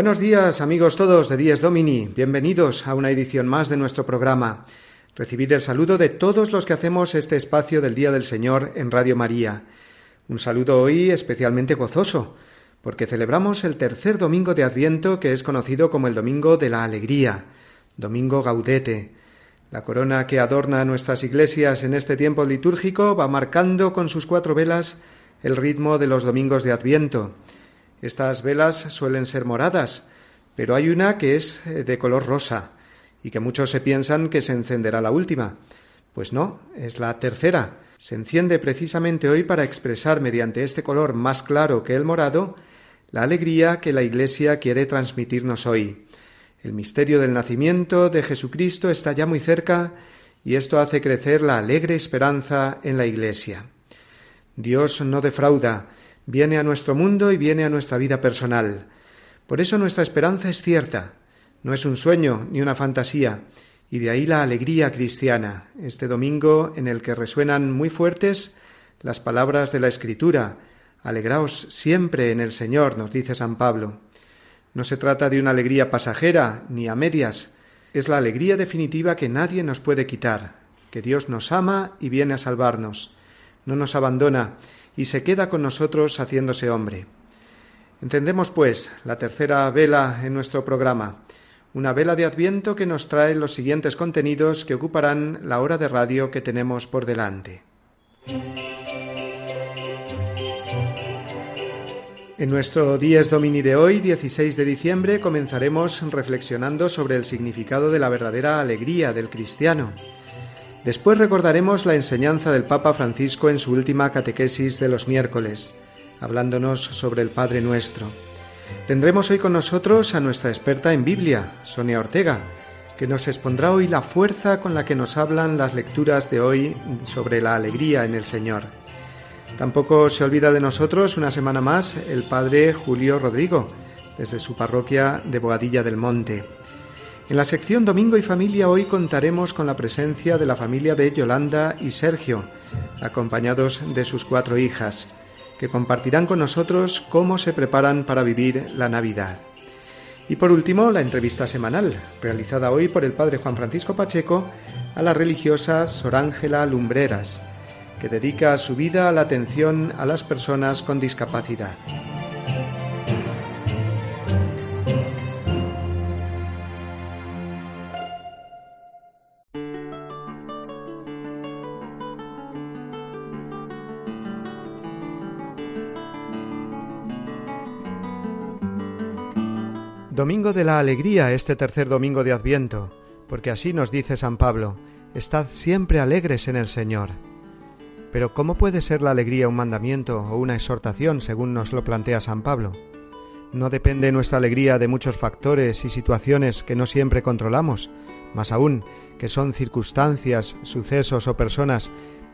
Buenos días amigos todos de Dies Domini, bienvenidos a una edición más de nuestro programa. Recibid el saludo de todos los que hacemos este espacio del Día del Señor en Radio María. Un saludo hoy especialmente gozoso, porque celebramos el tercer domingo de Adviento que es conocido como el Domingo de la Alegría, Domingo Gaudete. La corona que adorna nuestras iglesias en este tiempo litúrgico va marcando con sus cuatro velas el ritmo de los domingos de Adviento estas velas suelen ser moradas, pero hay una que es eh, de color rosa y que muchos se piensan que se encenderá la última. Pues no, es la tercera. Se enciende precisamente hoy para expresar mediante este color más claro que el morado la alegría que la Iglesia quiere transmitirnos hoy. El misterio del nacimiento de Jesucristo está ya muy cerca y esto hace crecer la alegre esperanza en la Iglesia. Dios no defrauda, viene a nuestro mundo y viene a nuestra vida personal. Por eso nuestra esperanza es cierta, no es un sueño ni una fantasía, y de ahí la alegría cristiana, este domingo en el que resuenan muy fuertes las palabras de la Escritura. Alegraos siempre en el Señor, nos dice San Pablo. No se trata de una alegría pasajera ni a medias, es la alegría definitiva que nadie nos puede quitar, que Dios nos ama y viene a salvarnos, no nos abandona y se queda con nosotros haciéndose hombre. Entendemos, pues, la tercera vela en nuestro programa, una vela de Adviento que nos trae los siguientes contenidos que ocuparán la hora de radio que tenemos por delante. En nuestro Dies Domini de hoy, 16 de diciembre, comenzaremos reflexionando sobre el significado de la verdadera alegría del cristiano. Después recordaremos la enseñanza del Papa Francisco en su última catequesis de los miércoles, hablándonos sobre el Padre Nuestro. Tendremos hoy con nosotros a nuestra experta en Biblia, Sonia Ortega, que nos expondrá hoy la fuerza con la que nos hablan las lecturas de hoy sobre la alegría en el Señor. Tampoco se olvida de nosotros una semana más el Padre Julio Rodrigo, desde su parroquia de Boadilla del Monte. En la sección Domingo y Familia hoy contaremos con la presencia de la familia de Yolanda y Sergio, acompañados de sus cuatro hijas, que compartirán con nosotros cómo se preparan para vivir la Navidad. Y por último, la entrevista semanal, realizada hoy por el padre Juan Francisco Pacheco a la religiosa Sor Ángela Lumbreras, que dedica su vida a la atención a las personas con discapacidad. Domingo de la Alegría este tercer domingo de Adviento, porque así nos dice San Pablo, Estad siempre alegres en el Señor. Pero ¿cómo puede ser la alegría un mandamiento o una exhortación según nos lo plantea San Pablo? ¿No depende nuestra alegría de muchos factores y situaciones que no siempre controlamos, más aún que son circunstancias, sucesos o personas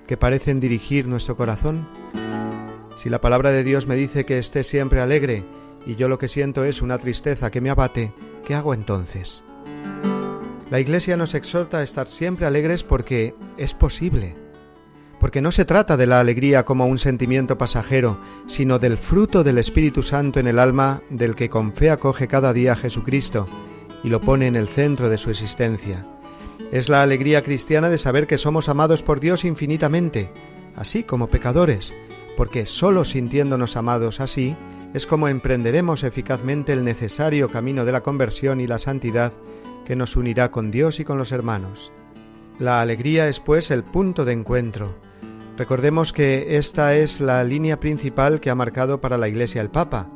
que parecen dirigir nuestro corazón? Si la palabra de Dios me dice que esté siempre alegre, y yo lo que siento es una tristeza que me abate, ¿qué hago entonces? La Iglesia nos exhorta a estar siempre alegres porque es posible, porque no se trata de la alegría como un sentimiento pasajero, sino del fruto del Espíritu Santo en el alma del que con fe acoge cada día a Jesucristo y lo pone en el centro de su existencia. Es la alegría cristiana de saber que somos amados por Dios infinitamente, así como pecadores, porque sólo sintiéndonos amados así, es como emprenderemos eficazmente el necesario camino de la conversión y la santidad que nos unirá con Dios y con los hermanos. La alegría es pues el punto de encuentro. Recordemos que esta es la línea principal que ha marcado para la Iglesia el Papa.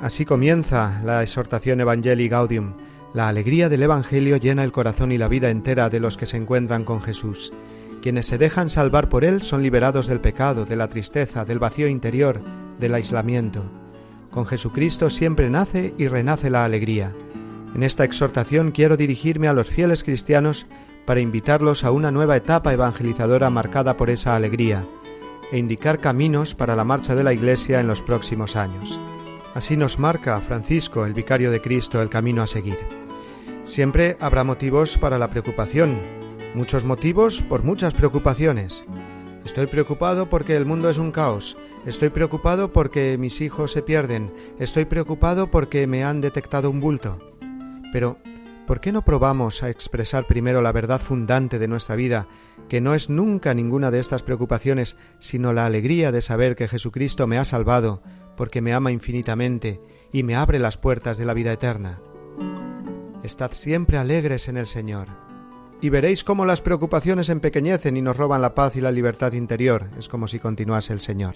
Así comienza la exhortación Evangelii Gaudium. La alegría del Evangelio llena el corazón y la vida entera de los que se encuentran con Jesús. Quienes se dejan salvar por Él son liberados del pecado, de la tristeza, del vacío interior, del aislamiento. Con Jesucristo siempre nace y renace la alegría. En esta exhortación quiero dirigirme a los fieles cristianos para invitarlos a una nueva etapa evangelizadora marcada por esa alegría e indicar caminos para la marcha de la Iglesia en los próximos años. Así nos marca Francisco, el vicario de Cristo, el camino a seguir. Siempre habrá motivos para la preocupación, Muchos motivos por muchas preocupaciones. Estoy preocupado porque el mundo es un caos. Estoy preocupado porque mis hijos se pierden. Estoy preocupado porque me han detectado un bulto. Pero, ¿por qué no probamos a expresar primero la verdad fundante de nuestra vida, que no es nunca ninguna de estas preocupaciones, sino la alegría de saber que Jesucristo me ha salvado, porque me ama infinitamente y me abre las puertas de la vida eterna? Estad siempre alegres en el Señor y veréis cómo las preocupaciones empequeñecen y nos roban la paz y la libertad interior, es como si continuase el Señor.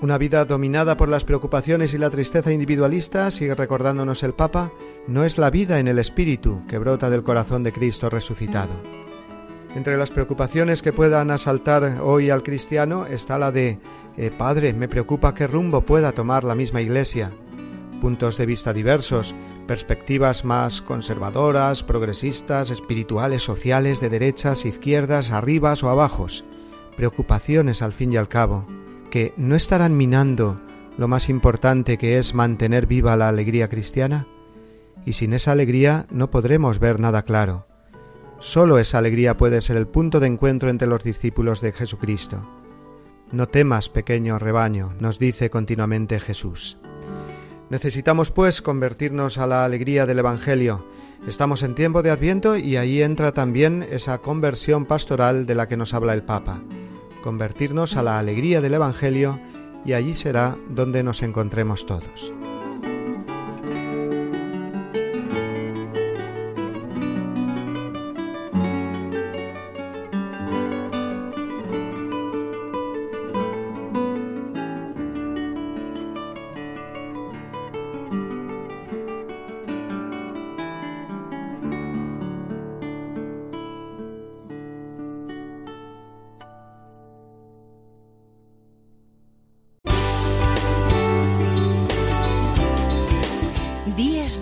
Una vida dominada por las preocupaciones y la tristeza individualista, sigue recordándonos el Papa, no es la vida en el espíritu que brota del corazón de Cristo resucitado. Entre las preocupaciones que puedan asaltar hoy al cristiano está la de eh, Padre, me preocupa qué rumbo pueda tomar la misma Iglesia. Puntos de vista diversos, perspectivas más conservadoras, progresistas, espirituales, sociales, de derechas, izquierdas, arribas o abajos, preocupaciones al fin y al cabo, que no estarán minando lo más importante que es mantener viva la alegría cristiana? Y sin esa alegría no podremos ver nada claro. Solo esa alegría puede ser el punto de encuentro entre los discípulos de Jesucristo. No temas, pequeño rebaño, nos dice continuamente Jesús. Necesitamos, pues, convertirnos a la alegría del Evangelio. Estamos en tiempo de Adviento y ahí entra también esa conversión pastoral de la que nos habla el Papa. Convertirnos a la alegría del Evangelio y allí será donde nos encontremos todos.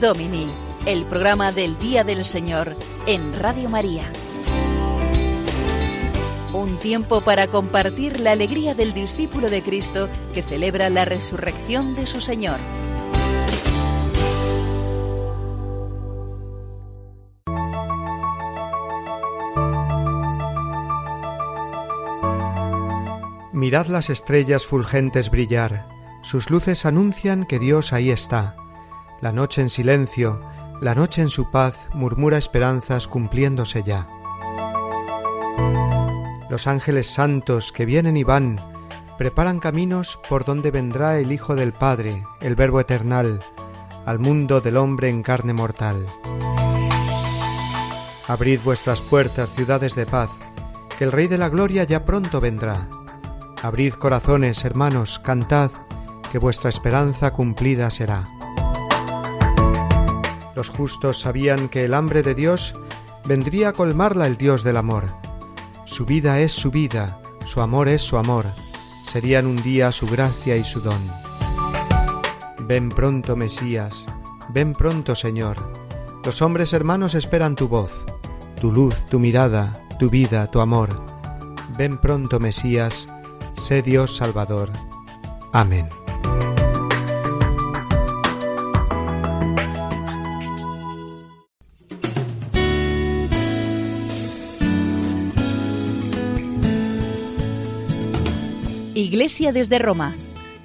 Domini, el programa del Día del Señor en Radio María. Un tiempo para compartir la alegría del discípulo de Cristo que celebra la resurrección de su Señor. Mirad las estrellas fulgentes brillar, sus luces anuncian que Dios ahí está la noche en silencio, la noche en su paz murmura esperanzas cumpliéndose ya. Los ángeles santos que vienen y van preparan caminos por donde vendrá el Hijo del Padre, el Verbo eternal, al mundo del hombre en carne mortal. Abrid vuestras puertas, ciudades de paz, que el Rey de la Gloria ya pronto vendrá. Abrid corazones, hermanos, cantad, que vuestra esperanza cumplida será. Los justos sabían que el hambre de Dios vendría a colmarla el Dios del amor. Su vida es su vida, su amor es su amor, serían un día su gracia y su don. Ven pronto, Mesías, ven pronto, Señor. Los hombres hermanos esperan tu voz, tu luz, tu mirada, tu vida, tu amor. Ven pronto, Mesías, sé Dios Salvador. Amén. Iglesia desde Roma,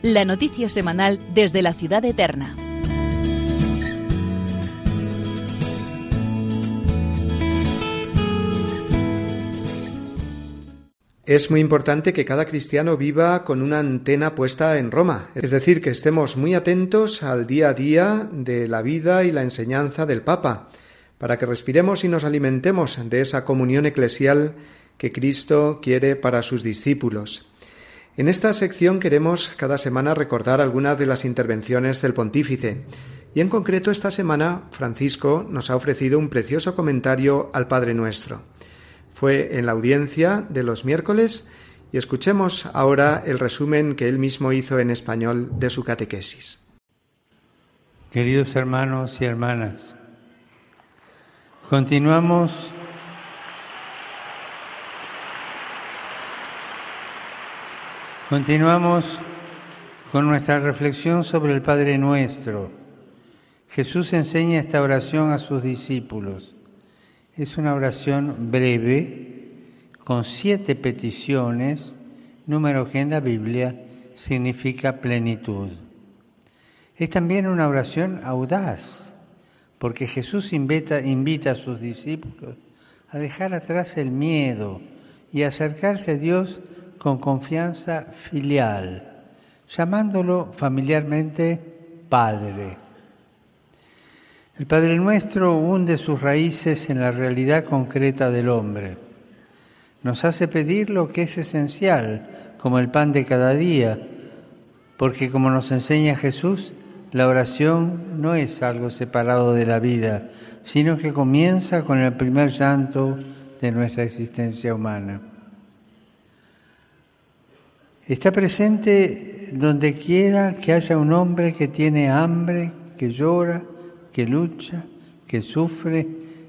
la noticia semanal desde la ciudad eterna. Es muy importante que cada cristiano viva con una antena puesta en Roma, es decir, que estemos muy atentos al día a día de la vida y la enseñanza del Papa, para que respiremos y nos alimentemos de esa comunión eclesial que Cristo quiere para sus discípulos. En esta sección queremos cada semana recordar algunas de las intervenciones del pontífice, y en concreto esta semana Francisco nos ha ofrecido un precioso comentario al Padre Nuestro. fue en la audiencia de los miércoles y escuchemos ahora el resumen que él mismo hizo en español de su catequesis. Queridos hermanos y hermanas, continuamos continuamos con nuestra reflexión sobre el Padre Nuestro. Jesús enseña esta oración a sus discípulos. Es una oración breve, con siete peticiones, número que en la Biblia significa plenitud. Es también una oración audaz, porque Jesús invita, invita a sus discípulos a dejar atrás el miedo y acercarse a Dios con confianza filial, llamándolo familiarmente Padre. El Padre Nuestro hunde sus raíces en la realidad concreta del hombre. Nos hace pedir lo que es esencial, como el pan de cada día, porque como nos enseña Jesús, la oración no es algo separado de la vida, sino que comienza con el primer llanto de nuestra existencia humana. Está presente donde quiera que haya un hombre que tiene hambre, que llora, que lucha, que sufre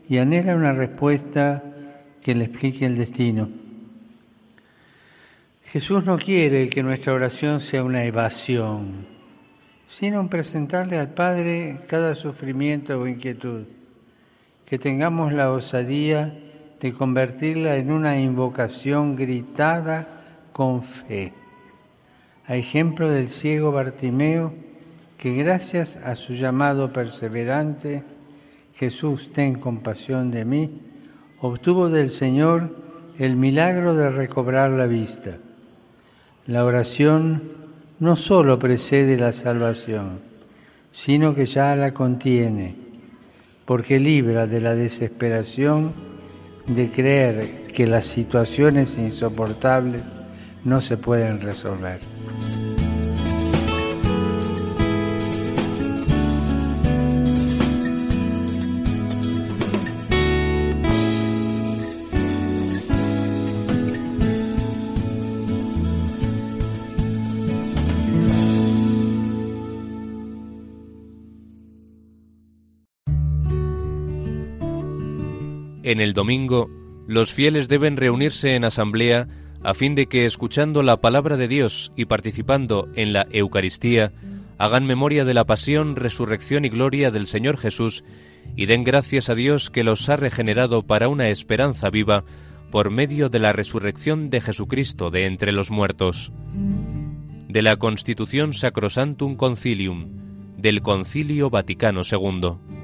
y anhela una respuesta que le explique el destino. Jesús no quiere que nuestra oración sea una evasión, sino presentarle al Padre cada sufrimiento o inquietud, que tengamos la osadía de convertirla en una invocación gritada con fe. A ejemplo del ciego Bartimeo, que gracias a su llamado perseverante, Jesús, ten compasión de mí, obtuvo del Señor el milagro de recobrar la vista. La oración no sólo precede la salvación, sino que ya la contiene, porque libra de la desesperación de creer que las situaciones insoportables no se pueden resolver. En el domingo, los fieles deben reunirse en asamblea a fin de que, escuchando la palabra de Dios y participando en la Eucaristía, hagan memoria de la pasión, resurrección y gloria del Señor Jesús y den gracias a Dios que los ha regenerado para una esperanza viva por medio de la resurrección de Jesucristo de entre los muertos. De la Constitución Sacrosantum Concilium, del Concilio Vaticano II.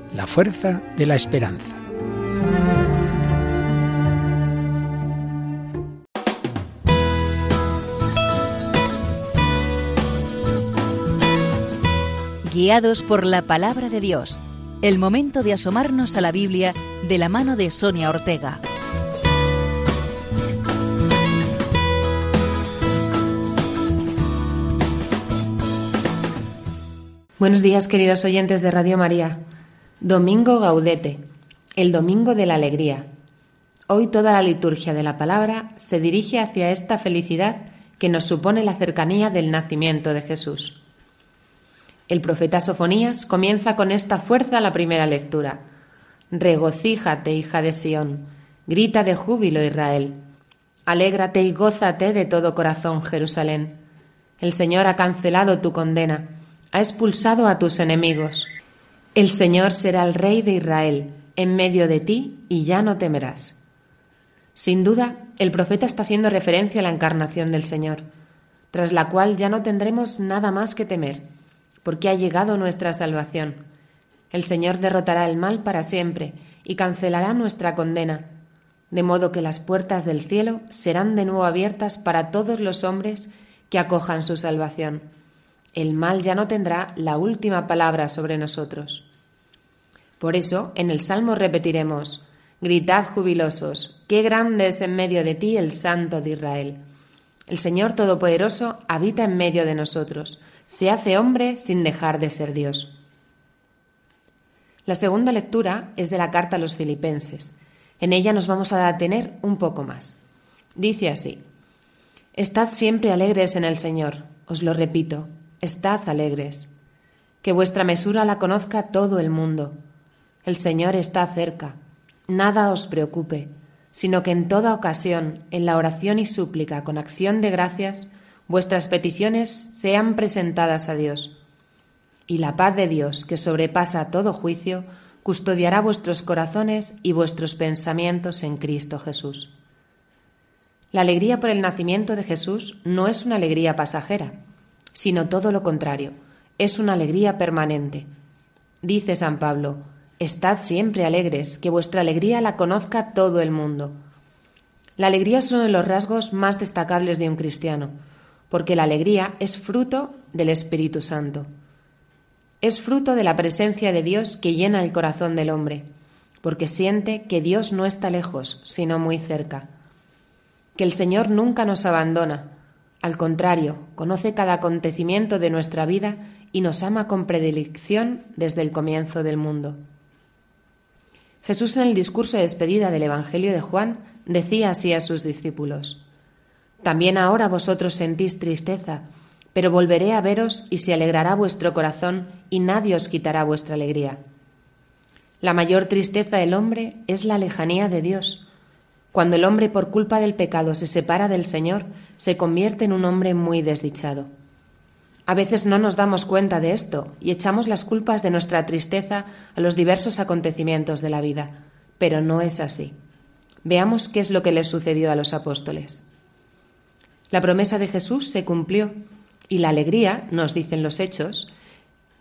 la fuerza de la esperanza. Guiados por la palabra de Dios, el momento de asomarnos a la Biblia de la mano de Sonia Ortega. Buenos días queridos oyentes de Radio María. Domingo Gaudete, el Domingo de la Alegría. Hoy toda la liturgia de la palabra se dirige hacia esta felicidad que nos supone la cercanía del nacimiento de Jesús. El profeta Sofonías comienza con esta fuerza la primera lectura. Regocíjate, hija de Sión, grita de júbilo Israel. Alégrate y gózate de todo corazón, Jerusalén. El Señor ha cancelado tu condena, ha expulsado a tus enemigos. El Señor será el Rey de Israel en medio de ti y ya no temerás. Sin duda, el profeta está haciendo referencia a la encarnación del Señor, tras la cual ya no tendremos nada más que temer, porque ha llegado nuestra salvación. El Señor derrotará el mal para siempre y cancelará nuestra condena, de modo que las puertas del cielo serán de nuevo abiertas para todos los hombres que acojan su salvación el mal ya no tendrá la última palabra sobre nosotros. Por eso, en el Salmo repetiremos, Gritad jubilosos, qué grande es en medio de ti el Santo de Israel. El Señor Todopoderoso habita en medio de nosotros, se hace hombre sin dejar de ser Dios. La segunda lectura es de la carta a los filipenses. En ella nos vamos a detener un poco más. Dice así, Estad siempre alegres en el Señor, os lo repito, Estad alegres. Que vuestra mesura la conozca todo el mundo. El Señor está cerca. Nada os preocupe, sino que en toda ocasión, en la oración y súplica con acción de gracias, vuestras peticiones sean presentadas a Dios. Y la paz de Dios, que sobrepasa todo juicio, custodiará vuestros corazones y vuestros pensamientos en Cristo Jesús. La alegría por el nacimiento de Jesús no es una alegría pasajera, sino todo lo contrario, es una alegría permanente. Dice San Pablo, Estad siempre alegres, que vuestra alegría la conozca todo el mundo. La alegría es uno de los rasgos más destacables de un cristiano, porque la alegría es fruto del Espíritu Santo. Es fruto de la presencia de Dios que llena el corazón del hombre, porque siente que Dios no está lejos, sino muy cerca, que el Señor nunca nos abandona, al contrario, conoce cada acontecimiento de nuestra vida y nos ama con predilección desde el comienzo del mundo. Jesús en el discurso de despedida del Evangelio de Juan decía así a sus discípulos, También ahora vosotros sentís tristeza, pero volveré a veros y se alegrará vuestro corazón y nadie os quitará vuestra alegría. La mayor tristeza del hombre es la lejanía de Dios, cuando el hombre por culpa del pecado se separa del Señor, se convierte en un hombre muy desdichado. A veces no nos damos cuenta de esto y echamos las culpas de nuestra tristeza a los diversos acontecimientos de la vida, pero no es así. Veamos qué es lo que les sucedió a los apóstoles. La promesa de Jesús se cumplió y la alegría, nos dicen los hechos,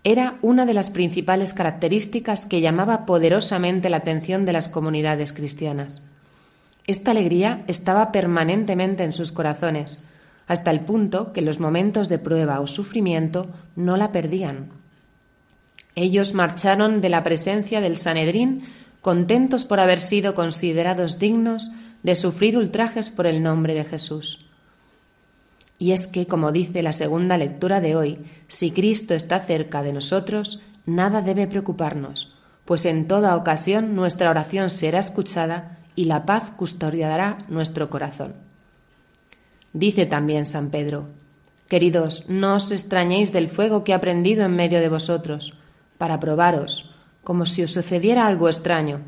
era una de las principales características que llamaba poderosamente la atención de las comunidades cristianas. Esta alegría estaba permanentemente en sus corazones, hasta el punto que los momentos de prueba o sufrimiento no la perdían. Ellos marcharon de la presencia del Sanedrín contentos por haber sido considerados dignos de sufrir ultrajes por el nombre de Jesús. Y es que, como dice la segunda lectura de hoy, si Cristo está cerca de nosotros, nada debe preocuparnos, pues en toda ocasión nuestra oración será escuchada y la paz custodiará nuestro corazón. Dice también San Pedro, Queridos, no os extrañéis del fuego que ha prendido en medio de vosotros, para probaros, como si os sucediera algo extraño,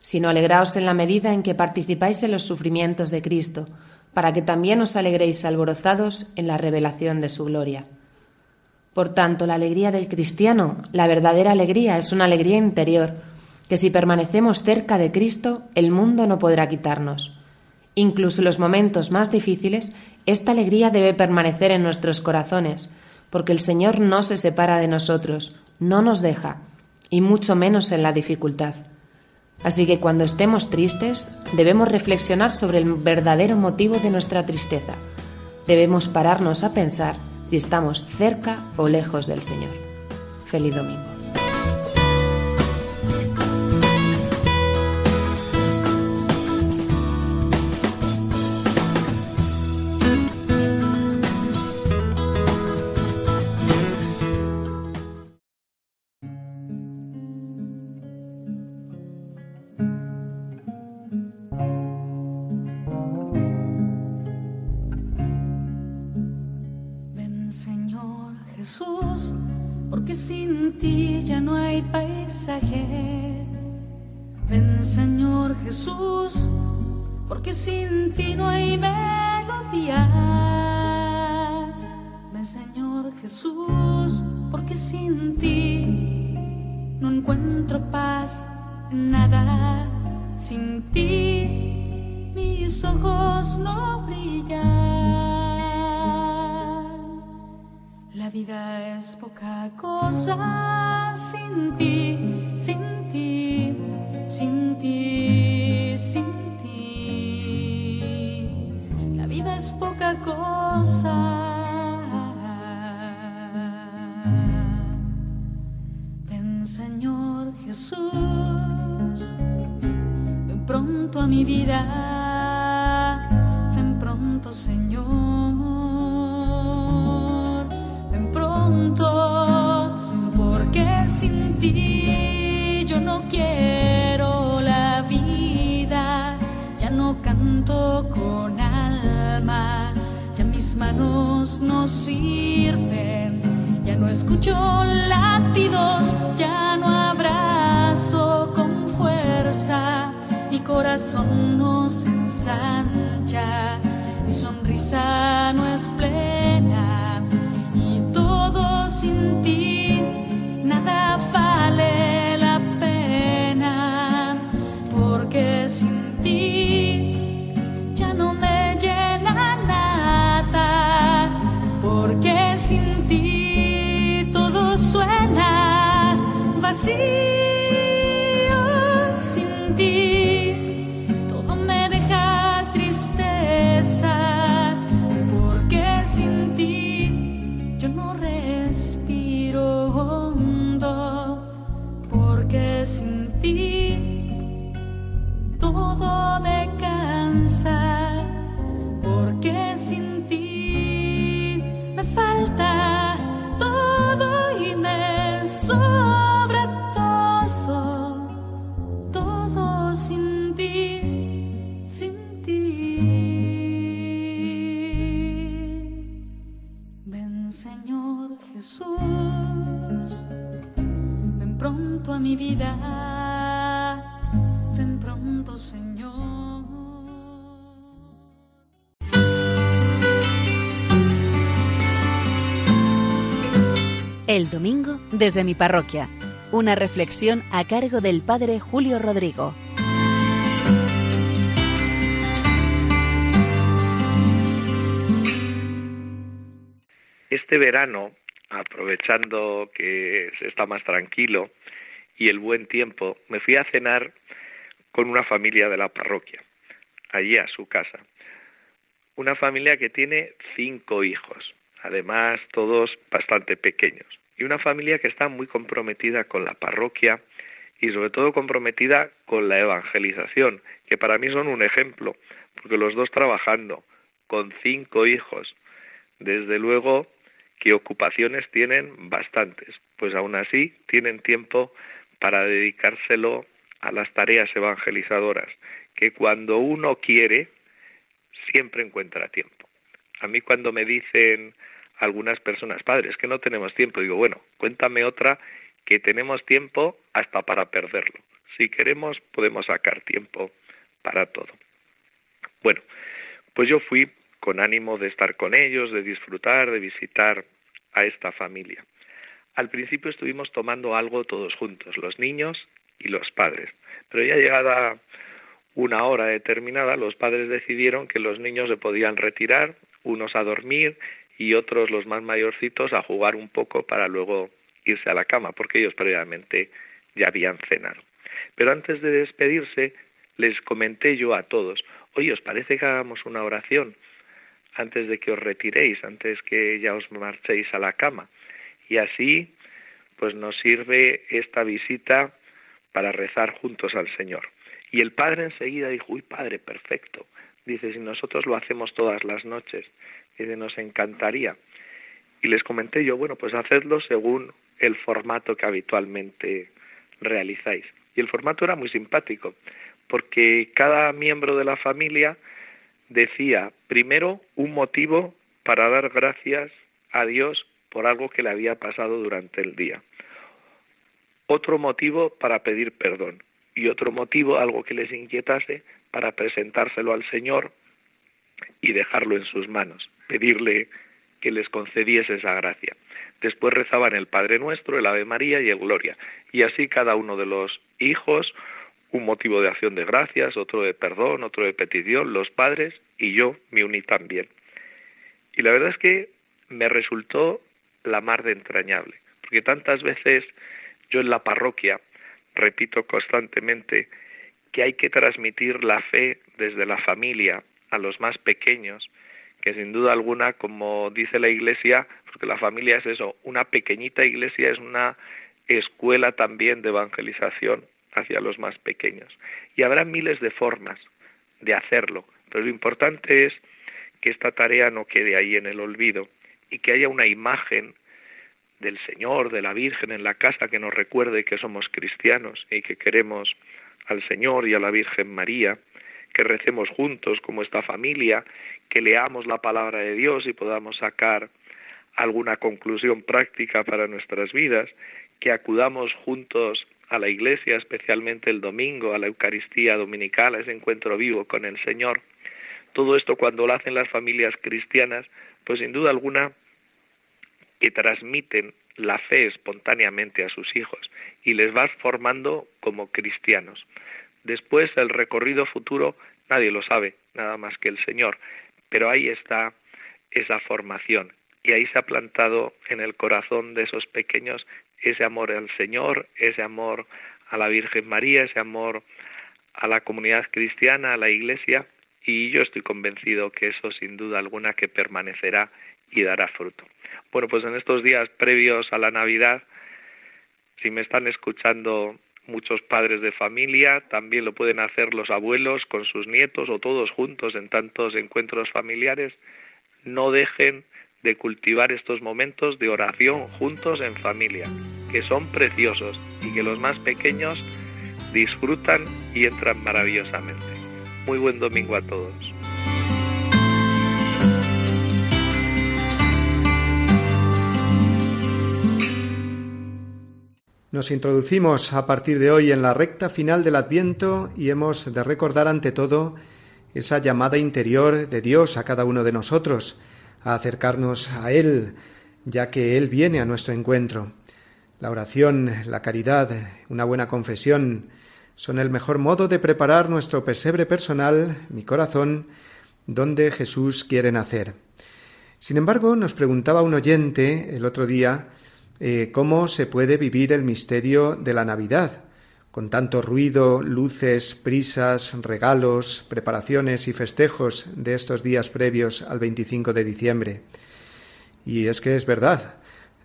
sino alegraos en la medida en que participáis en los sufrimientos de Cristo, para que también os alegréis alborozados en la revelación de su gloria. Por tanto, la alegría del cristiano, la verdadera alegría, es una alegría interior, que si permanecemos cerca de Cristo, el mundo no podrá quitarnos. Incluso en los momentos más difíciles, esta alegría debe permanecer en nuestros corazones, porque el Señor no se separa de nosotros, no nos deja, y mucho menos en la dificultad. Así que cuando estemos tristes, debemos reflexionar sobre el verdadero motivo de nuestra tristeza. Debemos pararnos a pensar si estamos cerca o lejos del Señor. Feliz domingo. Manos no sirven, ya no escucho latidos, ya no abrazo con fuerza, mi corazón no se ensancha, mi sonrisa no es plena. Sin ti nada vale El domingo desde mi parroquia. Una reflexión a cargo del Padre Julio Rodrigo. Este verano, aprovechando que se está más tranquilo y el buen tiempo, me fui a cenar con una familia de la parroquia, allí a su casa. Una familia que tiene cinco hijos, además todos bastante pequeños y una familia que está muy comprometida con la parroquia y sobre todo comprometida con la evangelización, que para mí son un ejemplo, porque los dos trabajando con cinco hijos, desde luego que ocupaciones tienen bastantes, pues aún así tienen tiempo para dedicárselo a las tareas evangelizadoras, que cuando uno quiere, siempre encuentra tiempo. A mí cuando me dicen algunas personas, padres, que no tenemos tiempo. Digo, bueno, cuéntame otra que tenemos tiempo hasta para perderlo. Si queremos, podemos sacar tiempo para todo. Bueno, pues yo fui con ánimo de estar con ellos, de disfrutar, de visitar a esta familia. Al principio estuvimos tomando algo todos juntos, los niños y los padres, pero ya llegada una hora determinada, los padres decidieron que los niños se podían retirar, unos a dormir y otros, los más mayorcitos, a jugar un poco para luego irse a la cama, porque ellos previamente ya habían cenado. Pero antes de despedirse, les comenté yo a todos, oye, ¿os parece que hagamos una oración antes de que os retiréis, antes que ya os marchéis a la cama? Y así, pues nos sirve esta visita para rezar juntos al Señor. Y el padre enseguida dijo, uy, padre, perfecto. Dice, si nosotros lo hacemos todas las noches, dice, nos encantaría. Y les comenté yo, bueno, pues hacedlo según el formato que habitualmente realizáis. Y el formato era muy simpático, porque cada miembro de la familia decía primero un motivo para dar gracias a Dios por algo que le había pasado durante el día. Otro motivo para pedir perdón y otro motivo, algo que les inquietase, para presentárselo al Señor y dejarlo en sus manos, pedirle que les concediese esa gracia. Después rezaban el Padre Nuestro, el Ave María y el Gloria. Y así cada uno de los hijos, un motivo de acción de gracias, otro de perdón, otro de petición, los padres y yo me uní también. Y la verdad es que me resultó la mar de entrañable, porque tantas veces yo en la parroquia repito constantemente que hay que transmitir la fe desde la familia a los más pequeños, que sin duda alguna, como dice la Iglesia, porque la familia es eso, una pequeñita iglesia es una escuela también de evangelización hacia los más pequeños. Y habrá miles de formas de hacerlo, pero lo importante es que esta tarea no quede ahí en el olvido y que haya una imagen del Señor, de la Virgen en la casa que nos recuerde que somos cristianos y que queremos al Señor y a la Virgen María, que recemos juntos como esta familia, que leamos la palabra de Dios y podamos sacar alguna conclusión práctica para nuestras vidas, que acudamos juntos a la iglesia, especialmente el domingo, a la Eucaristía dominical, a ese encuentro vivo con el Señor. Todo esto cuando lo hacen las familias cristianas, pues sin duda alguna que transmiten la fe espontáneamente a sus hijos y les vas formando como cristianos. Después el recorrido futuro nadie lo sabe, nada más que el Señor, pero ahí está esa formación y ahí se ha plantado en el corazón de esos pequeños ese amor al Señor, ese amor a la Virgen María, ese amor a la comunidad cristiana, a la Iglesia, y yo estoy convencido que eso sin duda alguna que permanecerá y dará fruto. Bueno, pues en estos días previos a la Navidad, si me están escuchando muchos padres de familia, también lo pueden hacer los abuelos con sus nietos o todos juntos en tantos encuentros familiares, no dejen de cultivar estos momentos de oración juntos en familia, que son preciosos y que los más pequeños disfrutan y entran maravillosamente. Muy buen domingo a todos. Nos introducimos a partir de hoy en la recta final del Adviento y hemos de recordar ante todo esa llamada interior de Dios a cada uno de nosotros, a acercarnos a Él, ya que Él viene a nuestro encuentro. La oración, la caridad, una buena confesión son el mejor modo de preparar nuestro pesebre personal, mi corazón, donde Jesús quiere nacer. Sin embargo, nos preguntaba un oyente el otro día eh, cómo se puede vivir el misterio de la Navidad, con tanto ruido, luces, prisas, regalos, preparaciones y festejos de estos días previos al 25 de diciembre. Y es que es verdad,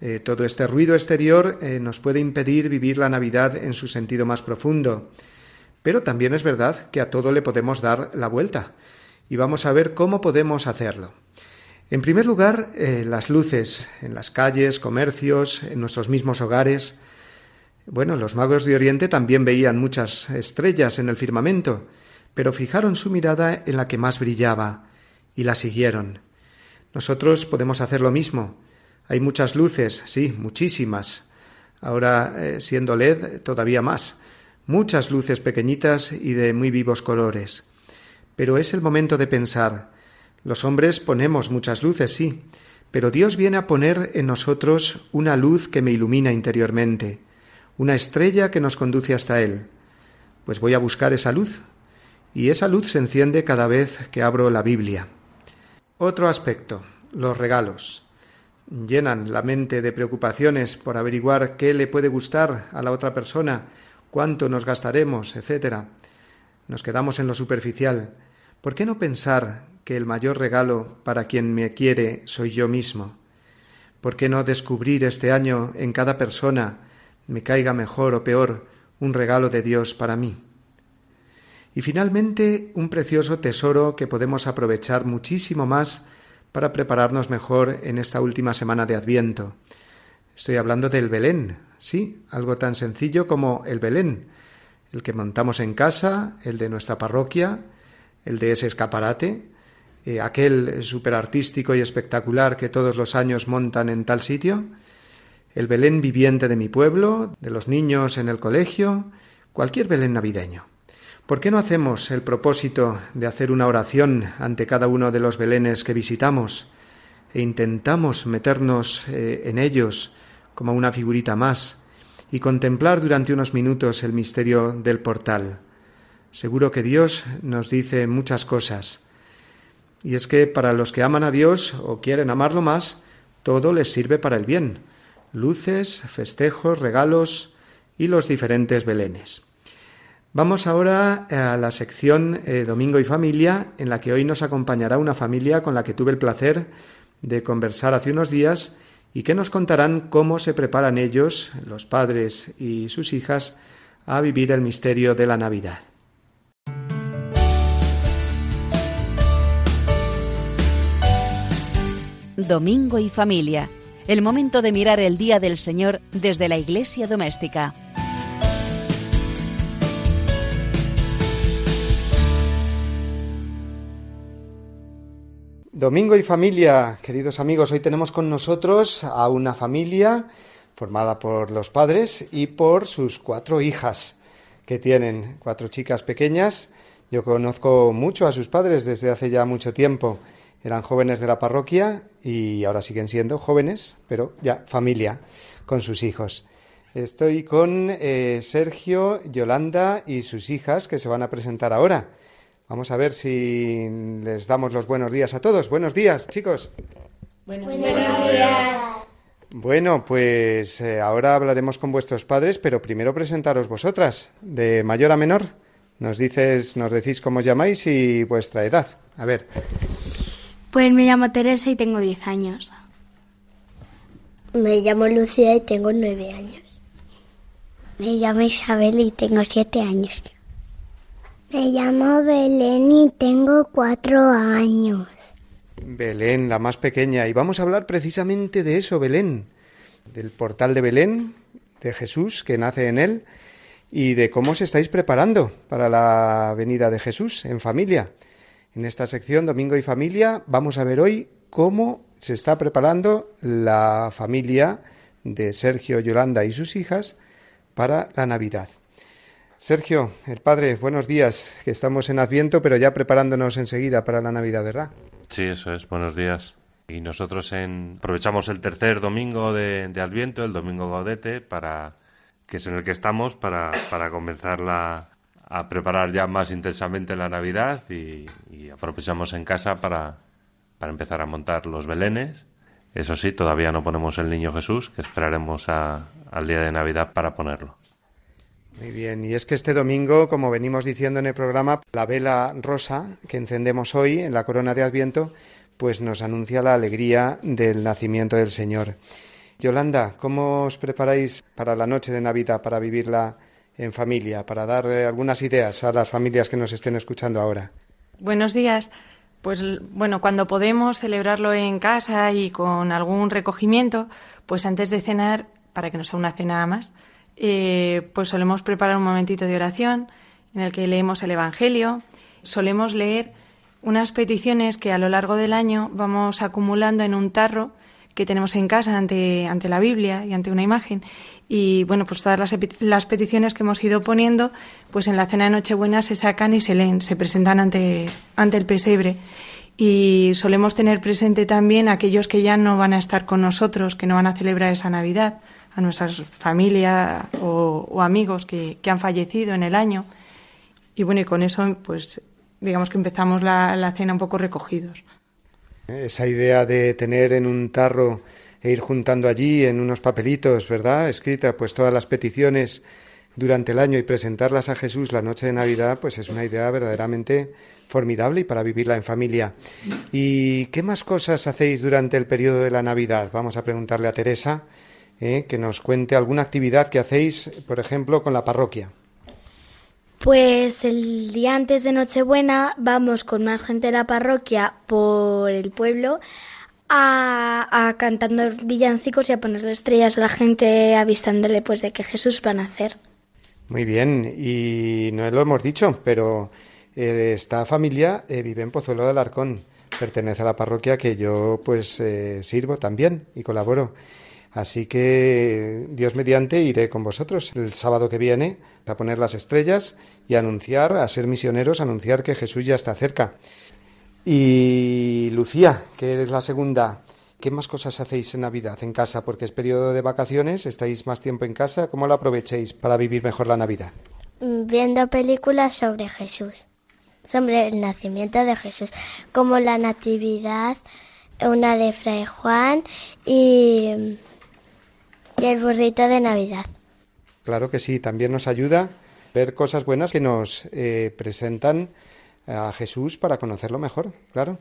eh, todo este ruido exterior eh, nos puede impedir vivir la Navidad en su sentido más profundo. Pero también es verdad que a todo le podemos dar la vuelta. Y vamos a ver cómo podemos hacerlo. En primer lugar, eh, las luces en las calles, comercios, en nuestros mismos hogares. Bueno, los magos de Oriente también veían muchas estrellas en el firmamento, pero fijaron su mirada en la que más brillaba y la siguieron. Nosotros podemos hacer lo mismo. Hay muchas luces, sí, muchísimas. Ahora, eh, siendo LED, todavía más. Muchas luces pequeñitas y de muy vivos colores. Pero es el momento de pensar, los hombres ponemos muchas luces, sí, pero Dios viene a poner en nosotros una luz que me ilumina interiormente, una estrella que nos conduce hasta Él. Pues voy a buscar esa luz, y esa luz se enciende cada vez que abro la Biblia. Otro aspecto, los regalos. Llenan la mente de preocupaciones por averiguar qué le puede gustar a la otra persona, cuánto nos gastaremos, etc. Nos quedamos en lo superficial. ¿Por qué no pensar que el mayor regalo para quien me quiere soy yo mismo? ¿Por qué no descubrir este año en cada persona, me caiga mejor o peor, un regalo de Dios para mí? Y finalmente, un precioso tesoro que podemos aprovechar muchísimo más para prepararnos mejor en esta última semana de Adviento. Estoy hablando del Belén, sí, algo tan sencillo como el Belén, el que montamos en casa, el de nuestra parroquia, el de ese escaparate, eh, aquel superartístico y espectacular que todos los años montan en tal sitio, el Belén viviente de mi pueblo, de los niños en el colegio, cualquier Belén navideño. ¿Por qué no hacemos el propósito de hacer una oración ante cada uno de los Belenes que visitamos e intentamos meternos eh, en ellos como una figurita más y contemplar durante unos minutos el misterio del portal? Seguro que Dios nos dice muchas cosas. Y es que para los que aman a Dios o quieren amarlo más, todo les sirve para el bien. Luces, festejos, regalos y los diferentes belenes. Vamos ahora a la sección eh, Domingo y Familia, en la que hoy nos acompañará una familia con la que tuve el placer de conversar hace unos días y que nos contarán cómo se preparan ellos, los padres y sus hijas, a vivir el misterio de la Navidad. Domingo y Familia, el momento de mirar el Día del Señor desde la Iglesia doméstica. Domingo y familia, queridos amigos, hoy tenemos con nosotros a una familia formada por los padres y por sus cuatro hijas que tienen, cuatro chicas pequeñas. Yo conozco mucho a sus padres desde hace ya mucho tiempo. Eran jóvenes de la parroquia y ahora siguen siendo jóvenes, pero ya familia con sus hijos. Estoy con eh, Sergio, Yolanda y sus hijas que se van a presentar ahora. Vamos a ver si les damos los buenos días a todos. Buenos días, chicos. Buenos, días. Bueno, pues eh, ahora hablaremos con vuestros padres, pero primero presentaros vosotras, de mayor a menor. Nos dices, nos decís cómo os llamáis y vuestra edad. A ver. Pues me llamo Teresa y tengo 10 años. Me llamo Lucía y tengo 9 años. Me llamo Isabel y tengo 7 años. Me llamo Belén y tengo cuatro años. Belén, la más pequeña. Y vamos a hablar precisamente de eso, Belén. Del portal de Belén, de Jesús que nace en él y de cómo os estáis preparando para la venida de Jesús en familia. En esta sección Domingo y Familia vamos a ver hoy cómo se está preparando la familia de Sergio, Yolanda y sus hijas para la Navidad. Sergio, el padre, buenos días, que estamos en Adviento, pero ya preparándonos enseguida para la Navidad, ¿verdad? Sí, eso es, buenos días. Y nosotros en... aprovechamos el tercer domingo de, Adviento, el domingo Gaudete, para que es en el que estamos, para, para comenzarla a preparar ya más intensamente la Navidad y, aprovechamos en casa para, para empezar a montar los belenes. Eso sí, todavía no ponemos el Niño Jesús, que esperaremos al día de Navidad para ponerlo. Muy bien, y es que este domingo, como venimos diciendo en el programa, la vela rosa que encendemos hoy en la corona de Adviento, pues nos anuncia la alegría del nacimiento del Señor. Yolanda, ¿cómo os preparáis para la noche de Navidad, para vivirla en familia, para dar eh, algunas ideas a las familias que nos estén escuchando ahora? Buenos días. Pues bueno, cuando podemos celebrarlo en casa y con algún recogimiento, pues antes de cenar, para que no sea una cena más, eh, pues solemos preparar un momentito de oración en el que leemos el Evangelio, solemos leer unas peticiones que a lo largo del año vamos acumulando en un tarro que tenemos en casa ante, ante la Biblia y ante una imagen. Y bueno, pues todas las, las, peticiones que hemos ido poniendo, pues en la cena de Nochebuena se sacan y se leen, se presentan ante, ante el pesebre. Y solemos tener presente también aquellos que ya no van a estar con nosotros, que no van a celebrar esa Navidad a nuestras familias o, amigos que, han fallecido en el año. Y bueno, y con eso, pues digamos que empezamos la, cena un poco recogidos. Esa idea de tener en un tarro e ir juntando allí en unos papelitos, ¿verdad? Escritas, pues todas las peticiones durante el año y presentarlas a Jesús la noche de Navidad, pues es una idea verdaderamente formidable y para vivirla en familia. ¿Y qué más cosas hacéis durante el periodo de la Navidad? Vamos a preguntarle a Teresa, ¿eh? que nos cuente alguna actividad que hacéis, por ejemplo, con la parroquia. Pues el día antes de Nochebuena vamos con más gente de la parroquia por el pueblo a, cantando villancicos y a ponerle estrellas a la gente avistándole pues de que Jesús va a nacer. Muy bien, y no lo hemos dicho, pero eh, esta familia eh, vive en Pozuelo de Alarcón. pertenece a la parroquia que yo pues eh, sirvo también y colaboro. Así que Dios mediante iré con vosotros el sábado que viene a poner las estrellas y anunciar, a ser misioneros, anunciar que Jesús ya está cerca. Y Lucía, que es la segunda, ¿qué más cosas hacéis en Navidad en casa? Porque es periodo de vacaciones, estáis más tiempo en casa, ¿cómo lo aprovechéis para vivir mejor la Navidad? Viendo películas sobre Jesús, sobre el nacimiento de Jesús, como la Natividad, una de Fray Juan y y el burrito de Navidad. Claro que sí, también nos ayuda ver cosas buenas que nos eh, presentan a Jesús para conocerlo mejor, claro.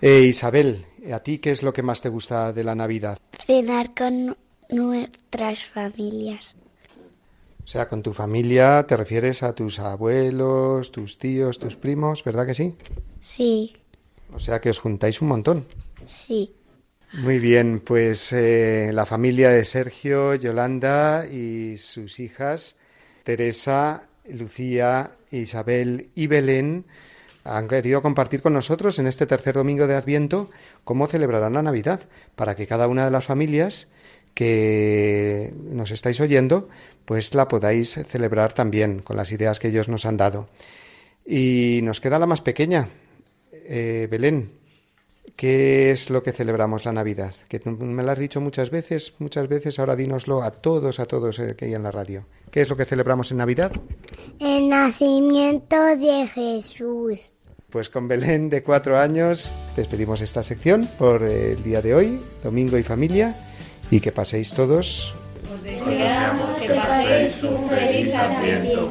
Eh, Isabel, ¿a ti qué es lo que más te gusta de la Navidad? Cenar con nuestras familias. O sea, con tu familia te refieres a tus abuelos, tus tíos, tus primos, ¿verdad que sí? Sí. O sea que os juntáis un montón. Sí. Muy bien, pues eh, la familia de Sergio, Yolanda y sus hijas, Teresa, Lucía, Isabel y Belén, han querido compartir con nosotros en este tercer domingo de Adviento cómo celebrarán la Navidad, para que cada una de las familias que nos estáis oyendo, pues la podáis celebrar también con las ideas que ellos nos han dado. Y nos queda la más pequeña, eh, Belén. ¿Qué es lo que celebramos la Navidad? Que me lo has dicho muchas veces, muchas veces, ahora dínoslo a todos, a todos eh, que hay en la radio. ¿Qué es lo que celebramos en Navidad? El nacimiento de Jesús. Pues con Belén de cuatro años despedimos esta sección por el día de hoy, domingo y familia, y que paséis todos. Os deseamos que paséis un feliz adviento.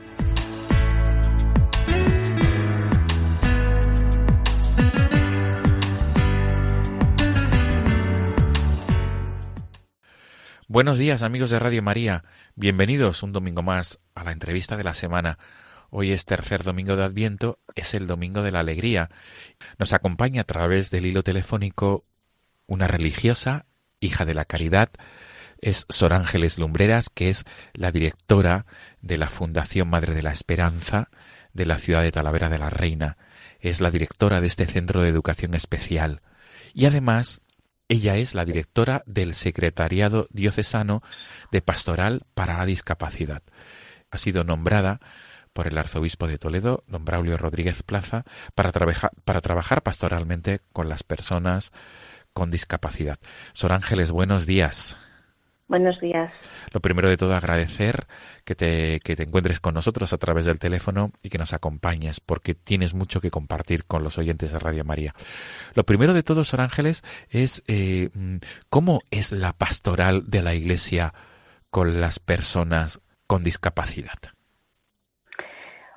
Buenos días amigos de Radio María, bienvenidos un domingo más a la entrevista de la semana. Hoy es tercer domingo de Adviento, es el domingo de la alegría. Nos acompaña a través del hilo telefónico una religiosa, hija de la caridad, es Sor Ángeles Lumbreras, que es la directora de la Fundación Madre de la Esperanza de la ciudad de Talavera de la Reina. Es la directora de este centro de educación especial. Y además ella es la directora del Secretariado Diocesano de Pastoral para la Discapacidad. ha sido nombrada por el arzobispo de Toledo, don Braulio Rodríguez Plaza, para, trabajar pastoralmente con las personas con discapacidad. Sor Ángeles, buenos días. Buenos días. Lo primero de todo, agradecer que te, que te encuentres con nosotros a través del teléfono y que nos acompañes, porque tienes mucho que compartir con los oyentes de Radio María. Lo primero de todo, Sor Ángeles, es eh, cómo es la pastoral de la Iglesia con las personas con discapacidad.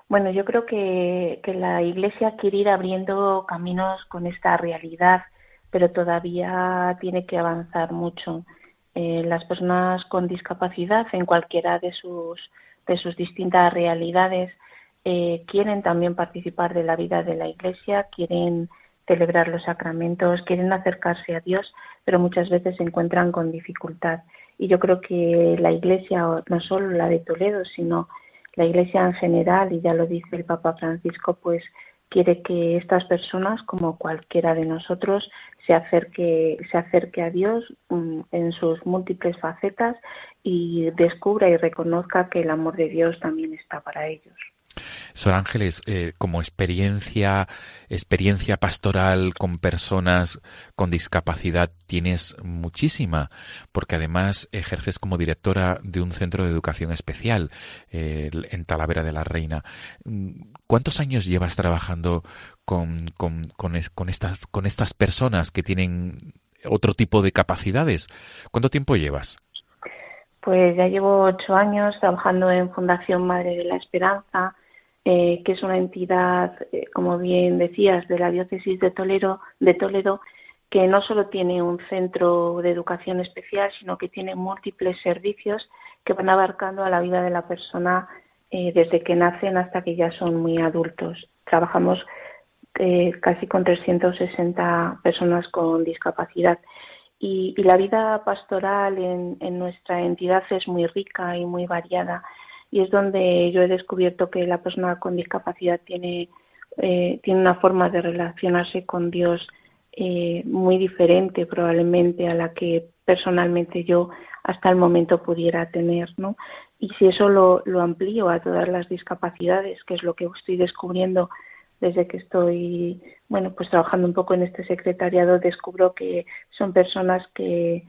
Bueno, yo creo que, que la Iglesia quiere ir abriendo caminos con esta realidad, pero todavía tiene que avanzar mucho eh, las personas con discapacidad en cualquiera de sus, de sus distintas realidades eh, quieren también participar de la vida de la Iglesia, quieren celebrar los sacramentos, quieren acercarse a Dios, pero muchas veces se encuentran con dificultad. Y yo creo que la Iglesia, no solo la de Toledo, sino la Iglesia en general, y ya lo dice el Papa Francisco, pues quiere que estas personas, como cualquiera de nosotros, se acerque, se acerque a Dios mm, en sus múltiples facetas y descubra y reconozca que el amor de Dios también está para ellos. Sor Ángeles, eh, como experiencia, experiencia pastoral con personas con discapacidad tienes muchísima, porque además ejerces como directora de un centro de educación especial en Talavera de la Reina. ¿Cuántos años llevas trabajando con, estas, con estas personas que tienen otro tipo de capacidades? ¿Cuánto tiempo llevas? Pues ya llevo ocho años trabajando en Fundación Madre de la Esperanza, eh, que es una entidad, eh, como bien decías, de la diócesis de Toledo, de Toledo, que no solo tiene un centro de educación especial, sino que tiene múltiples servicios que van abarcando a la vida de la persona eh, desde que nacen hasta que ya son muy adultos. Trabajamos casi con 360 personas con discapacidad. Y, la vida pastoral en nuestra entidad es muy rica y muy variada y es donde yo he descubierto que la persona con discapacidad tiene, eh, tiene una forma de relacionarse con Dios eh, muy diferente probablemente a la que personalmente yo hasta el momento pudiera tener, ¿no? Y si eso lo, lo amplío a todas las discapacidades, que es lo que estoy descubriendo desde que estoy, bueno, pues trabajando un poco en este secretariado, descubro que son personas que,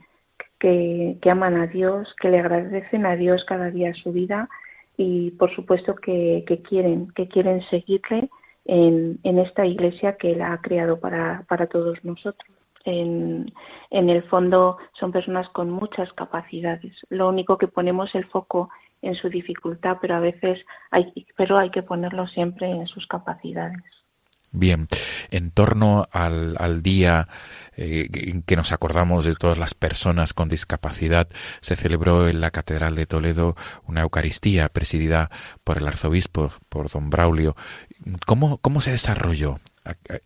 que, que aman a Dios, que le agradecen a Dios cada día su vida y por supuesto que, quieren, que quieren seguirle en, esta iglesia que él ha creado para, para todos nosotros. En, en, el fondo son personas con muchas capacidades. Lo único que ponemos el foco en su dificultad, pero a veces hay, pero hay que ponerlo siempre en sus capacidades. Bien, en torno al, al día eh, en que nos acordamos de todas las personas con discapacidad, se celebró en la Catedral de Toledo una Eucaristía presidida por el arzobispo, por don Braulio. ¿Cómo, cómo se desarrolló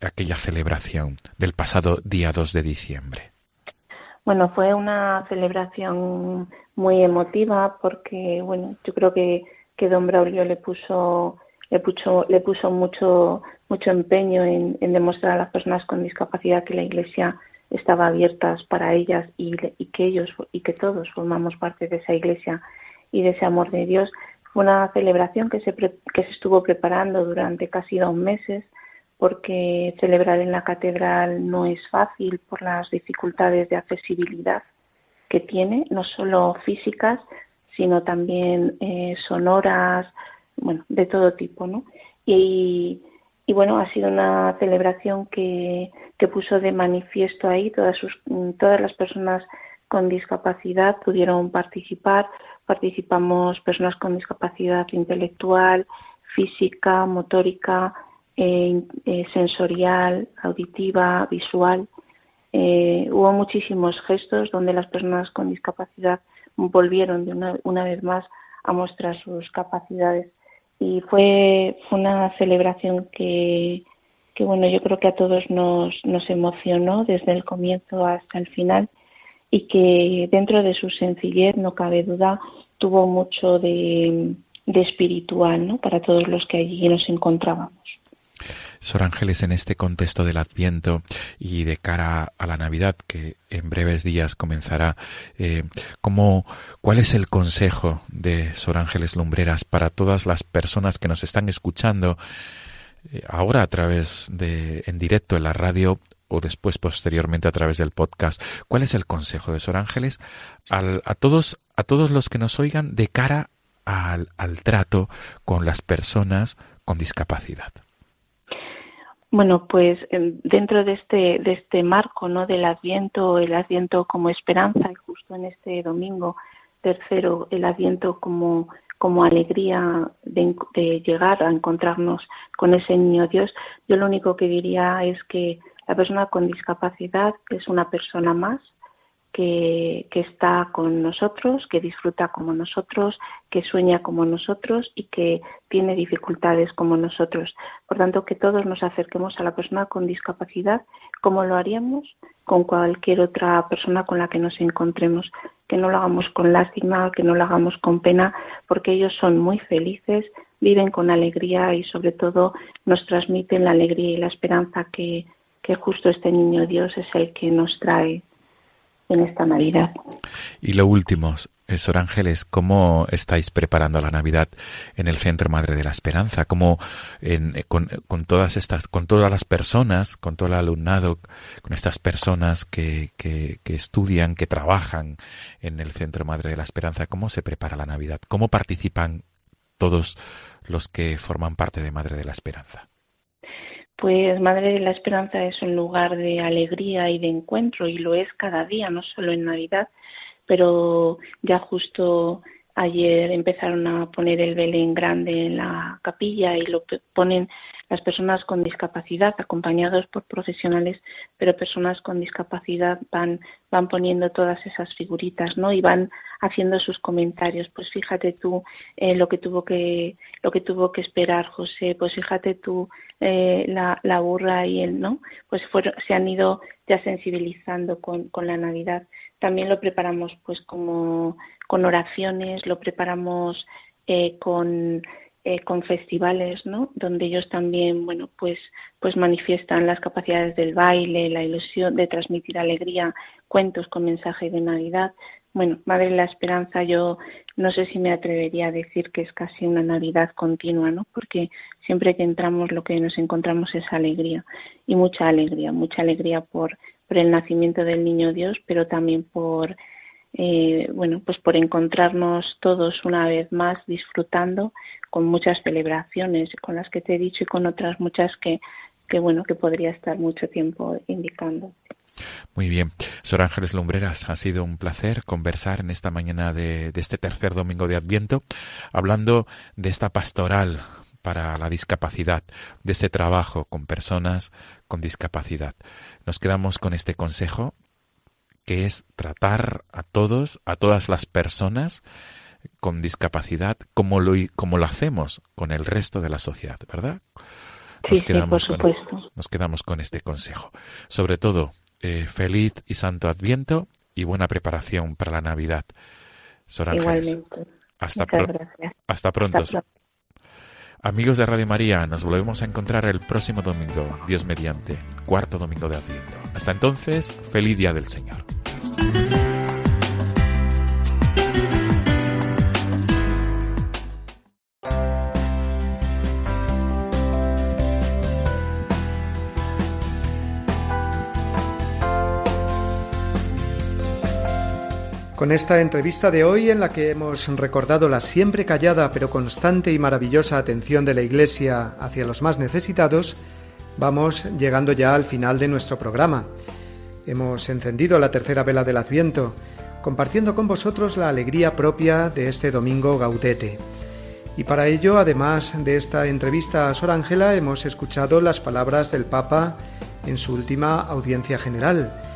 aquella celebración del pasado día 2 de diciembre? Bueno, fue una celebración muy emotiva porque, bueno, yo creo que, que don Braulio le puso le puso, le puso mucho, mucho empeño en, demostrar a las personas con discapacidad que la Iglesia estaba abierta para ellas y, que ellos y que todos formamos parte de esa Iglesia y de ese amor de Dios. Fue una celebración que se, que se estuvo preparando durante casi dos meses porque celebrar en la catedral no es fácil por las dificultades de accesibilidad que tiene, no solo físicas, sino también eh, sonoras, bueno, de todo tipo, ¿no? Y, y bueno, ha sido una celebración que, que puso de manifiesto ahí todas, sus, todas las personas con discapacidad pudieron participar. Participamos personas con discapacidad intelectual, física, motórica, eh, eh, sensorial, auditiva, visual. Eh, hubo muchísimos gestos donde las personas con discapacidad volvieron de una, una vez más a mostrar sus capacidades y fue, una celebración que, que, bueno, yo creo que a todos nos, nos emocionó desde el comienzo hasta el final y que dentro de su sencillez, no cabe duda, tuvo mucho de, de espiritual ¿no? para todos los que allí nos encontrábamos. Sor Ángeles, en este contexto del Adviento y de cara a la Navidad, que en breves días comenzará, eh, ¿cuál es el consejo de Sor Ángeles Lumbreras para todas las personas que nos están escuchando eh, ahora a través de, en directo en la radio o después posteriormente a través del podcast? ¿Cuál es el consejo de Sor Ángeles a todos, a todos los que nos oigan de cara al, al trato con las personas con discapacidad? Bueno, pues em, dentro de este, de este marco ¿no? del Adviento, el Adviento como esperanza, y justo en este domingo tercero, el Adviento como, como alegría de, de llegar a encontrarnos con ese niño Dios, yo lo único que diría es que la persona con discapacidad es una persona más que, está con nosotros, que disfruta como nosotros, que sueña como nosotros y que tiene dificultades como nosotros. Por tanto, que todos nos acerquemos a la persona con discapacidad como lo haríamos con cualquier otra persona con la que nos encontremos, que no lo hagamos con lástima, que no lo hagamos con pena, porque ellos son muy felices, viven con alegría y sobre todo nos transmiten la alegría y la esperanza que, que justo este niño Dios es el que nos trae en esta Navidad. Y lo último, eh, Sor Ángeles, ¿cómo estáis preparando la Navidad en el Centro Madre de la Esperanza? ¿Cómo en, eh, con, con, todas estas, con todas las personas, con todo el alumnado, con estas personas que estudian, que trabajan en el Centro Madre de la Esperanza, cómo se prepara la Navidad? ¿Cómo participan todos los que forman parte de Madre de la Esperanza? Pues Madre de la Esperanza es un lugar de alegría y de encuentro y lo es cada día, no solo en Navidad, pero ya justo ayer empezaron a poner el Belén grande en la capilla y lo ponen las personas con discapacidad acompañados por profesionales, pero personas con discapacidad van van poniendo todas esas figuritas, ¿no? Y van haciendo sus comentarios. Pues fíjate tú eh, lo que tuvo que lo que tuvo que esperar José. Pues fíjate tú eh, la, la burra y él, ¿no? Pues fueron, se han ido ya sensibilizando con, con la Navidad. También lo preparamos pues como con oraciones, lo preparamos eh, con eh, con festivales, ¿no? Donde ellos también, bueno, pues, pues manifiestan las capacidades del baile, la ilusión de transmitir alegría, cuentos con mensaje de Navidad. Bueno, Madre la Esperanza, yo no sé si me atrevería a decir que es casi una Navidad continua, ¿no? Porque siempre que entramos lo que nos encontramos es alegría y mucha alegría, mucha alegría por, por el nacimiento del Niño Dios, pero también por eh, bueno, pues por encontrarnos todos una vez más disfrutando con muchas celebraciones, con las que te he dicho y con otras muchas que, bueno, que podría estar mucho tiempo indicando. Muy bien. Sor Ángeles Lumbreras, ha sido un placer conversar en esta mañana de, este tercer domingo de Adviento, hablando de esta pastoral para la discapacidad, de este trabajo con personas con discapacidad. Nos quedamos con este consejo que es tratar a todos, a todas las personas con discapacidad como lo, como lo hacemos con el resto de la sociedad, ¿verdad? Nos, quedamos con, nos quedamos con este consejo. Sobre todo, eh, feliz y santo adviento y buena preparación para la Navidad. Sor Ángeles. Hasta, hasta pronto. Amigos de Radio María, nos volvemos a encontrar el próximo domingo, Dios mediante, cuarto domingo de Adviento. Hasta entonces, feliz día del Señor. Con esta entrevista de hoy en la que hemos recordado la siempre callada pero constante y maravillosa atención de la Iglesia hacia los más necesitados, vamos llegando ya al final de nuestro programa. Hemos encendido la tercera vela del Adviento, compartiendo con vosotros la alegría propia de este domingo gaudete. Y para ello, además de esta entrevista a Sor Ángela, hemos escuchado las palabras del Papa en su última audiencia general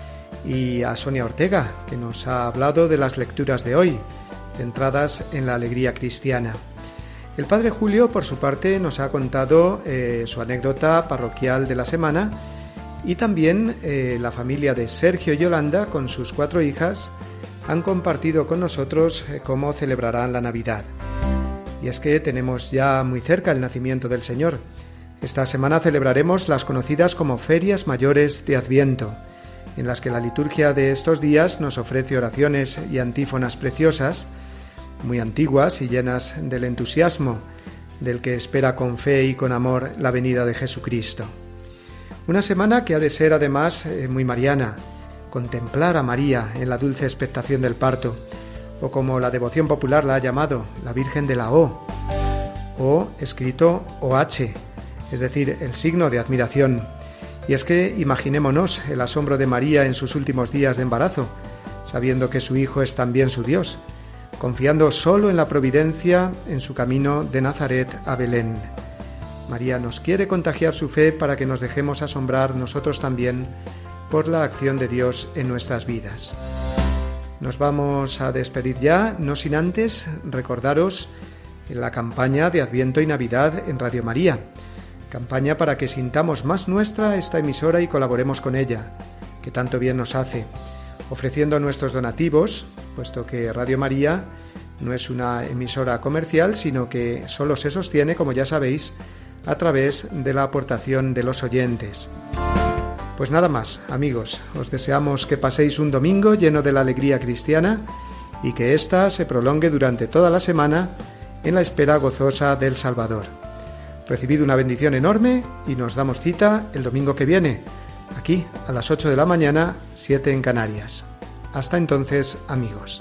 y a Sonia Ortega, que nos ha hablado de las lecturas de hoy, centradas en la alegría cristiana. El Padre Julio, por su parte, nos ha contado eh, su anécdota parroquial de la semana y también eh, la familia de Sergio y Yolanda, con sus cuatro hijas, han compartido con nosotros eh, cómo celebrarán la Navidad. Y es que tenemos ya muy cerca el nacimiento del Señor. Esta semana celebraremos las conocidas como ferias mayores de Adviento, en las que la liturgia de estos días nos ofrece oraciones y antífonas preciosas, muy antiguas y llenas del entusiasmo del que espera con fe y con amor la venida de Jesucristo. Una semana que ha de ser además eh, muy mariana, contemplar a María en la dulce expectación del parto, o como la devoción popular la ha llamado, la Virgen de la O, o escrito OH, es decir, el signo de admiración. Y es que imaginémonos el asombro de María en sus últimos días de embarazo, sabiendo que su Hijo es también su Dios, confiando solo en la providencia en su camino de Nazaret a Belén. María nos quiere contagiar su fe para que nos dejemos asombrar nosotros también por la acción de Dios en nuestras vidas. Nos vamos a despedir ya, no sin antes recordaros la campaña de Adviento y Navidad en Radio María, campaña para que sintamos más nuestra esta emisora y colaboremos con ella, que tanto bien nos hace, ofreciendo nuestros donativos, puesto que Radio María no es una emisora comercial, sino que solo se sostiene, como ya sabéis, a través de la aportación de los oyentes. Pues nada más, amigos, os deseamos que paséis un domingo lleno de la alegría cristiana y que ésta se prolongue durante toda la semana en la espera gozosa del Salvador. Recibid una bendición enorme y nos damos cita el domingo que viene, aquí a las 8 de la mañana, 7 en Canarias. Hasta entonces, amigos.